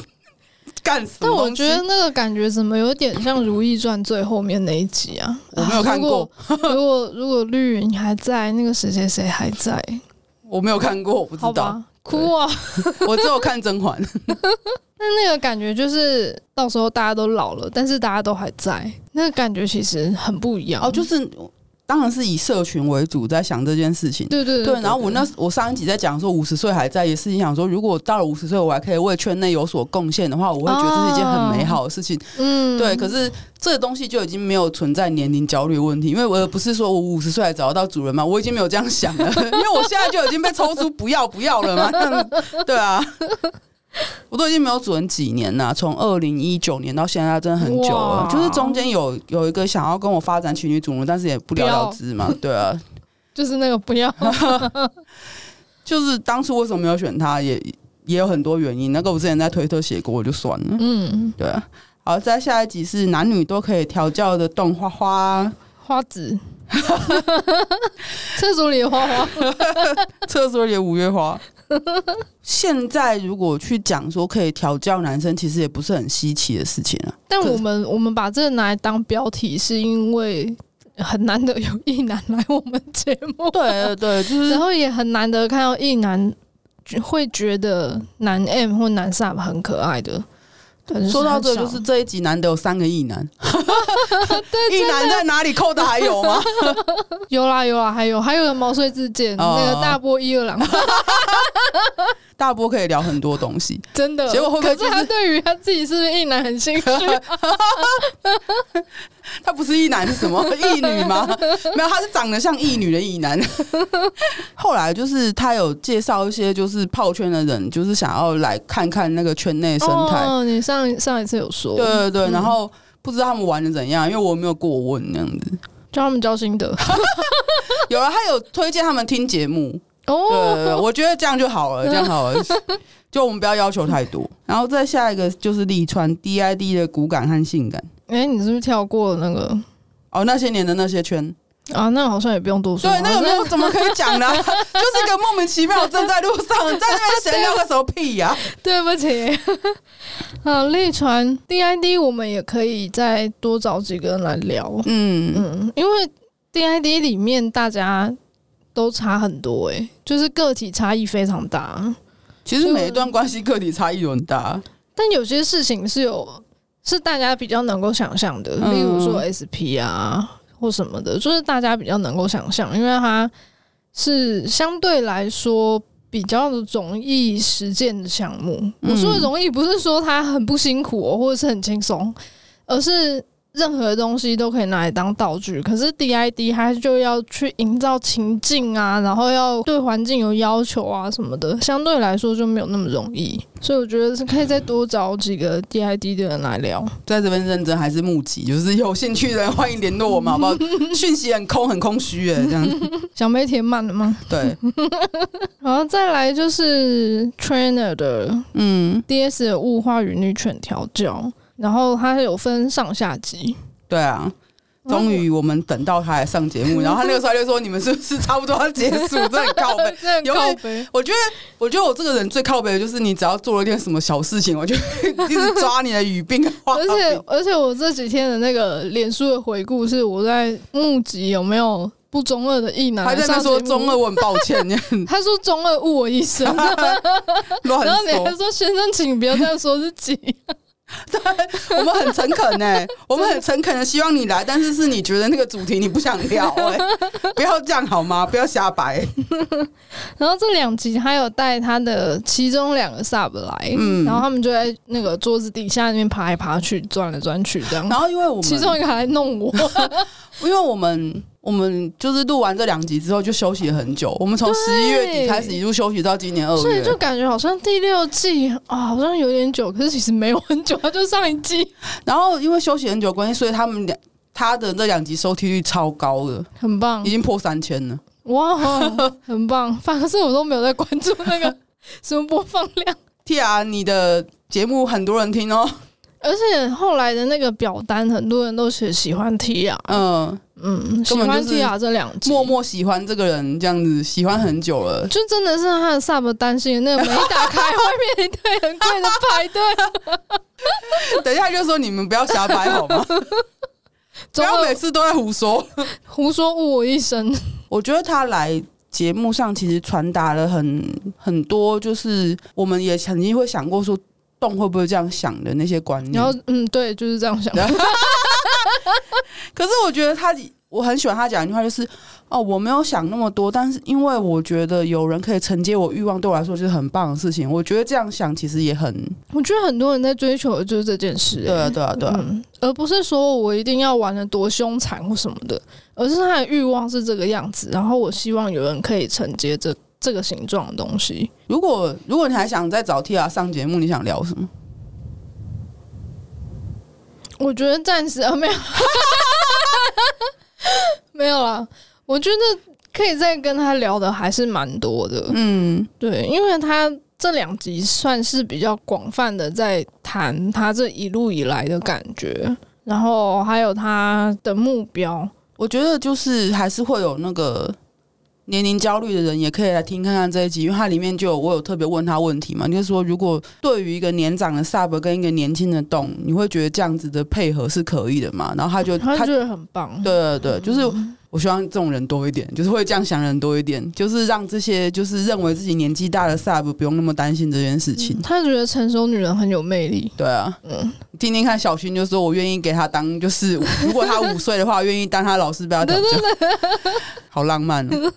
干！但我觉得那个感觉怎么有点像《如懿传》最后面那一集啊？我没有看过。如果 如果，如果绿云还在，那个谁谁谁还在？我没有看过，我不知道。哭啊！我只有看甄嬛。那那个感觉就是到时候大家都老了，但是大家都还在，那个感觉其实很不一样。哦，就是当然是以社群为主，在想这件事情。对对对，对。然后我那我上一集在讲说五十岁还在，也是心想说，如果到了五十岁我还可以为圈内有所贡献的话，我会觉得这是一件很美好的事情。嗯，对。可是这个东西就已经没有存在年龄焦虑问题，因为我不是说我五十岁还找得到主人嘛，我已经没有这样想了，因为我现在就已经被抽出不要不要了嘛。对啊。我都已经没有主人几年了，从二零一九年到现在，真的很久了。就是中间有有一个想要跟我发展情侣主人，但是也不了了之嘛。对啊，就是那个不要，就是当初为什么没有选他，也也有很多原因。那个我之前在推特写过，我就算了。嗯，对啊。好，再下一集是男女都可以调教的动画花花子，厕所里的花花，厕所里的五月花。现在如果去讲说可以调教男生，其实也不是很稀奇的事情啊。但我们我们把这个拿来当标题，是因为很难得有一男来我们节目。对对，就是然后也很难得看到一男会觉得男 M 或男 Sub 很可爱的。说到这，就是这一集难得有三个异男。异男在哪里？扣的还有吗？有啦有啦，还有还有个毛遂自荐，那个大波一二郎。大波可以聊很多东西，真的。结果会不会、就是、可是他对于他自己是不是异男很兴趣？他不是异男是什么 异女吗？没有，他是长得像异女的异男。后来就是他有介绍一些就是泡圈的人，就是想要来看看那个圈内生态。哦，你上上一次有说，对对对。然后不知道他们玩的怎样，因为我没有过问那样子，叫他们交心得。有啊，他有推荐他们听节目。哦，对，我觉得这样就好了，这样好了，就我们不要要求太多。然后再下一个就是利川 DID 的骨感和性感。哎、欸，你是不是跳过那个？哦，那些年的那些圈啊，那好像也不用多说。对，那个没有怎么可以讲呢？就是一个莫名其妙正在路上在那边闲聊个什么屁呀、啊？对不起。啊，立川 DID 我们也可以再多找几个人来聊。嗯嗯，因为 DID 里面大家。都差很多哎、欸，就是个体差异非常大。其实每一段关系个体差异都很大，但有些事情是有是大家比较能够想象的，例如说 SP 啊或什么的，就是大家比较能够想象，因为它是相对来说比较容易实践的项目。我说的容易，不是说它很不辛苦哦，或者是很轻松，而是。任何东西都可以拿来当道具，可是 DID 它就要去营造情境啊，然后要对环境有要求啊什么的，相对来说就没有那么容易。所以我觉得是可以再多找几个 DID 的人来聊。在这边认真还是募集，就是有兴趣的人欢迎联络我们，好不好？讯息很空，很空虚哎，这样想被填满了吗？对。然后再来就是 Trainer 的，嗯，DS 的物化与女犬调教。然后它有分上下集，对啊，终于我们等到他来上节目，然后他那个时候就说：“你们是不是差不多要结束？”真的很靠背，真的很靠背。我觉得，我觉得我这个人最靠背的就是，你只要做了一点什么小事情，我就一直抓你的语病。而且，而且我这几天的那个脸书的回顾是我在募集有没有不中二的异男，他在那说中二，我很抱歉。他说中二误我一生，然后你还说先生，请不要这样说自己。对，我们很诚恳呢，我们很诚恳的希望你来，但是是你觉得那个主题你不想聊哎，不要这样好吗？不要瞎掰。然后这两集他有带他的其中两个 sub 来，嗯，然后他们就在那个桌子底下那边爬来爬去，转来转去这样。然后因为我们其中一个还来弄我，因为我们。我们就是录完这两集之后就休息了很久。我们从十一月底开始一路休息到今年二月，所以就感觉好像第六季啊，好像有点久，可是其实没有很久，它就上一季。然后因为休息很久关系，所以他们两他的这两集收听率超高的，很棒，已经破三千了。哇，很棒！反正我都没有在关注那个什么播放量。Tia，你的节目很多人听哦。而且后来的那个表单，很多人都是喜欢 Tia，嗯嗯，喜欢 Tia 这两集，默默喜欢这个人这样子，喜欢很久了，就真的是他的 Sub 担心那个门一打开，外面一堆很贵的排队。等一下就说你们不要瞎掰好吗？不要每次都在胡说，胡说误我一生。我觉得他来节目上其实传达了很很多，就是我们也曾经会想过说。动会不会这样想的那些观念？然后，嗯，对，就是这样想的。可是我觉得他，我很喜欢他讲一句话，就是哦，我没有想那么多，但是因为我觉得有人可以承接我欲望，对我来说就是很棒的事情。我觉得这样想其实也很，我觉得很多人在追求的就是这件事、欸，对啊，对啊，对啊、嗯，而不是说我一定要玩的多凶残或什么的，而是他的欲望是这个样子，然后我希望有人可以承接这这个形状的东西。如果如果你还想再找 Tia 上节目，你想聊什么？我觉得暂时啊没有。没有啦，我觉得可以再跟他聊的还是蛮多的。嗯，对，因为他这两集算是比较广泛的在谈他这一路以来的感觉，然后还有他的目标。我觉得就是还是会有那个。年龄焦虑的人也可以来听看看这一集，因为它里面就有我有特别问他问题嘛，就是说如果对于一个年长的 sub 跟一个年轻的动，你会觉得这样子的配合是可以的嘛？然后他就他觉得很棒，对对对，就是。我希望这种人多一点，就是会这样想的人多一点，就是让这些就是认为自己年纪大的 sub 不用那么担心这件事情。嗯、他觉得成熟女人很有魅力。对啊，嗯，听听看小薰就说，我愿意给他当，就是 如果他五岁的话，愿意当他老师，不要讲究。好浪漫哦！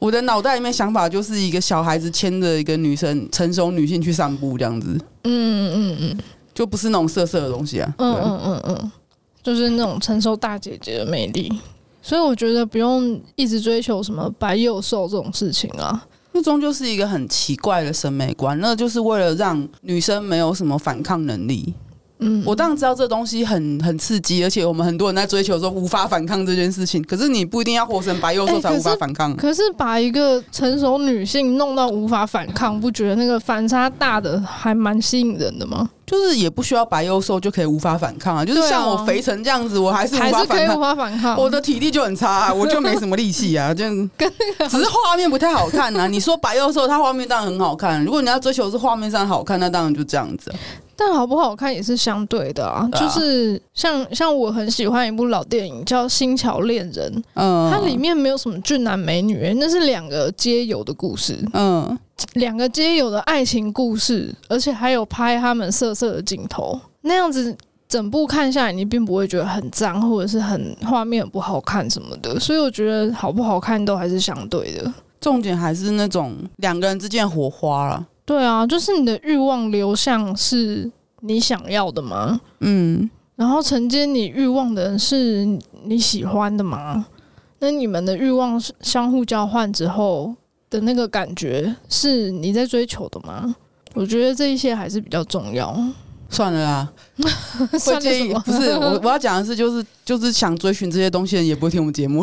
我的脑袋里面想法就是一个小孩子牵着一个女生，成熟女性去散步这样子。嗯嗯嗯，就不是那种色色的东西啊。嗯嗯嗯嗯，就是那种成熟大姐姐的魅力。所以我觉得不用一直追求什么白幼瘦这种事情啊，那终究是一个很奇怪的审美观，那就是为了让女生没有什么反抗能力。嗯，我当然知道这东西很很刺激，而且我们很多人在追求说无法反抗这件事情。可是你不一定要活成白幼瘦才无法反抗。欸，可是，可是把一个成熟女性弄到无法反抗，不觉得那个反差大的还蛮吸引人的吗？就是也不需要白幼瘦就可以无法反抗啊！就是像我肥成这样子，我还是无法反抗。还是可以无法反抗。我的体力就很差啊，我就没什么力气啊，就跟那个只是画面不太好看啊。你说白幼瘦，它画面当然很好看。如果你要追求是画面上好看，那当然就这样子。但好不好看也是相对的啊，啊。就是像像我很喜欢一部老电影叫《新桥恋人》，嗯，它里面没有什么俊男美女，那是两个街友的故事，嗯，两个街友的爱情故事，而且还有拍他们色色的镜头，那样子整部看下来，你并不会觉得很脏或者是很画面很不好看什么的，所以我觉得好不好看都还是相对的，重点还是那种两个人之间火花了。对啊，就是你的欲望流向是你想要的吗？嗯，然后承接你欲望的人是你喜欢的吗？那你们的欲望相互交换之后的那个感觉是你在追求的吗？我觉得这一些还是比较重要。算了啦，会介意？不是我我要讲的是，就是就是想追寻这些东西的人也不会听我们节目。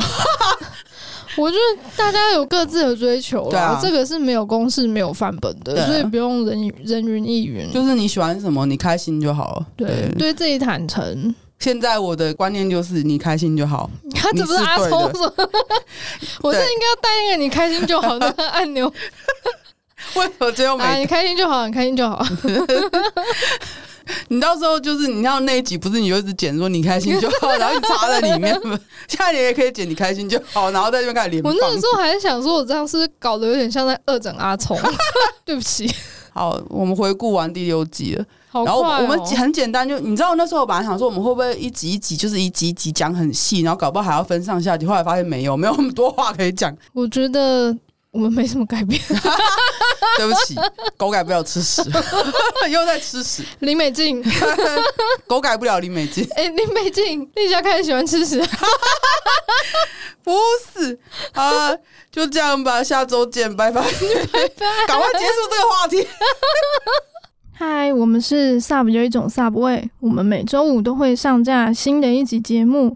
我觉得大家有各自的追求啦，啊、这个是没有公式、没有范本的，所以不用人人云亦云。就是你喜欢什么，你开心就好了。对，对，自己坦诚。现在我的观念就是你开心就好。他怎么是阿聪说？我这应该要带那个“你开心就好”的 按钮。为什么只有你开心就好，你开心就好。你到时候就是你要那一集，不是你就一直剪说你开心就好，然后你插在里面。下一年也可以剪你开心就好，然后在这边开始连。我那个时候还想说，我这样是搞得有点像在恶整阿聪。对不起。好，我们回顾完第六集了，好然后我们很简单，就你知道那时候我本来想说，我们会不会一集一集就是一集一集讲很细，然后搞不好还要分上下集，后来发现没有，没有那么多话可以讲。我觉得。我们没什么改变，对不起，狗改不了吃屎，又在吃屎。林美静，狗改不了林美静。哎、欸，林美静，你家开始喜欢吃屎？不是啊，就这样吧，下周见，拜拜，拜拜，赶快结束这个话题。嗨，我们是 Sub 有一种 Sub 味，我们每周五都会上架新的一集节目。